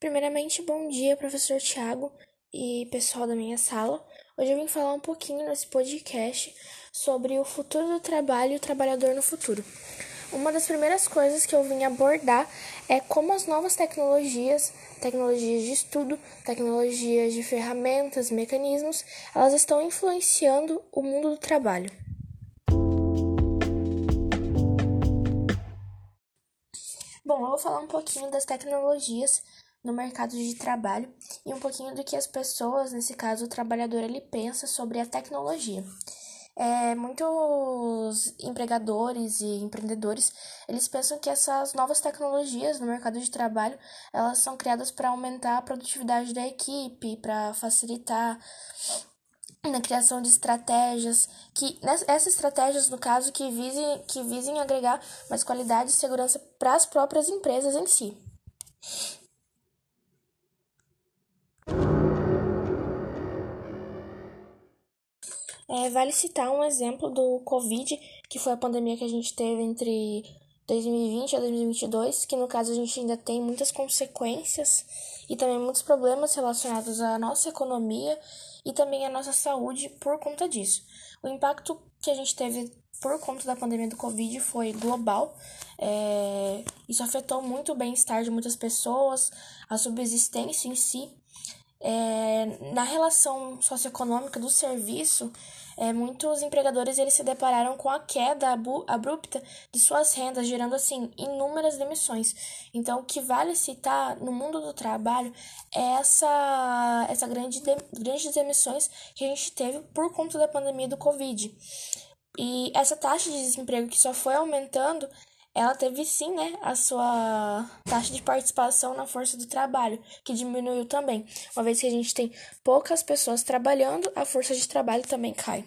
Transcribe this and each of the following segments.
Primeiramente, bom dia, professor Tiago e pessoal da minha sala. Hoje eu vim falar um pouquinho nesse podcast sobre o futuro do trabalho e o trabalhador no futuro. Uma das primeiras coisas que eu vim abordar é como as novas tecnologias, tecnologias de estudo, tecnologias de ferramentas, mecanismos, elas estão influenciando o mundo do trabalho. Bom, eu vou falar um pouquinho das tecnologias no mercado de trabalho e um pouquinho do que as pessoas, nesse caso o trabalhador, ele pensa sobre a tecnologia. É, muitos empregadores e empreendedores eles pensam que essas novas tecnologias no mercado de trabalho elas são criadas para aumentar a produtividade da equipe, para facilitar na criação de estratégias que essas estratégias no caso que visem que visem agregar mais qualidade e segurança para as próprias empresas em si. É, vale citar um exemplo do Covid, que foi a pandemia que a gente teve entre 2020 a 2022, que no caso a gente ainda tem muitas consequências e também muitos problemas relacionados à nossa economia e também à nossa saúde por conta disso. O impacto que a gente teve por conta da pandemia do Covid foi global. É, isso afetou muito o bem-estar de muitas pessoas, a subsistência em si. É, na relação socioeconômica do serviço, é, muitos empregadores eles se depararam com a queda abrupta de suas rendas, gerando assim inúmeras demissões. Então, o que vale citar no mundo do trabalho é essa, essa grande de, grandes demissões que a gente teve por conta da pandemia do Covid. E essa taxa de desemprego que só foi aumentando ela teve sim, né, a sua taxa de participação na força do trabalho, que diminuiu também. Uma vez que a gente tem poucas pessoas trabalhando, a força de trabalho também cai.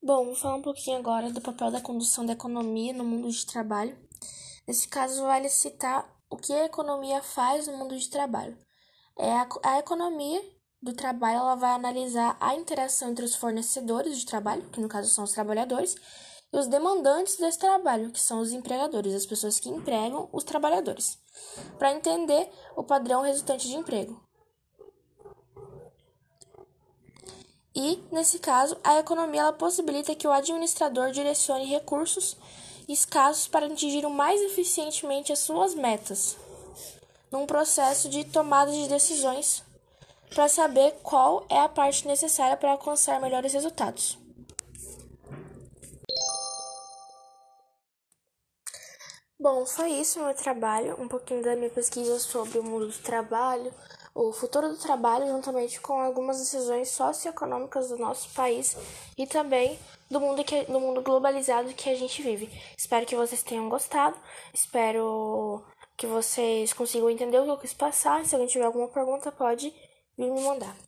Bom, vou falar um pouquinho agora do papel da condução da economia no mundo de trabalho. Nesse caso, vale citar o que a economia faz no mundo de trabalho. É a, a economia do trabalho, ela vai analisar a interação entre os fornecedores de trabalho, que no caso são os trabalhadores, e os demandantes desse trabalho, que são os empregadores, as pessoas que empregam os trabalhadores, para entender o padrão resultante de emprego. E, nesse caso, a economia ela possibilita que o administrador direcione recursos escassos para atingir o mais eficientemente as suas metas, num processo de tomada de decisões para saber qual é a parte necessária para alcançar melhores resultados. Bom, foi isso meu trabalho, um pouquinho da minha pesquisa sobre o mundo do trabalho, o futuro do trabalho, juntamente com algumas decisões socioeconômicas do nosso país e também do mundo, que, do mundo globalizado que a gente vive. Espero que vocês tenham gostado, espero que vocês consigam entender o que eu quis passar. Se alguém tiver alguma pergunta, pode vir me mandar.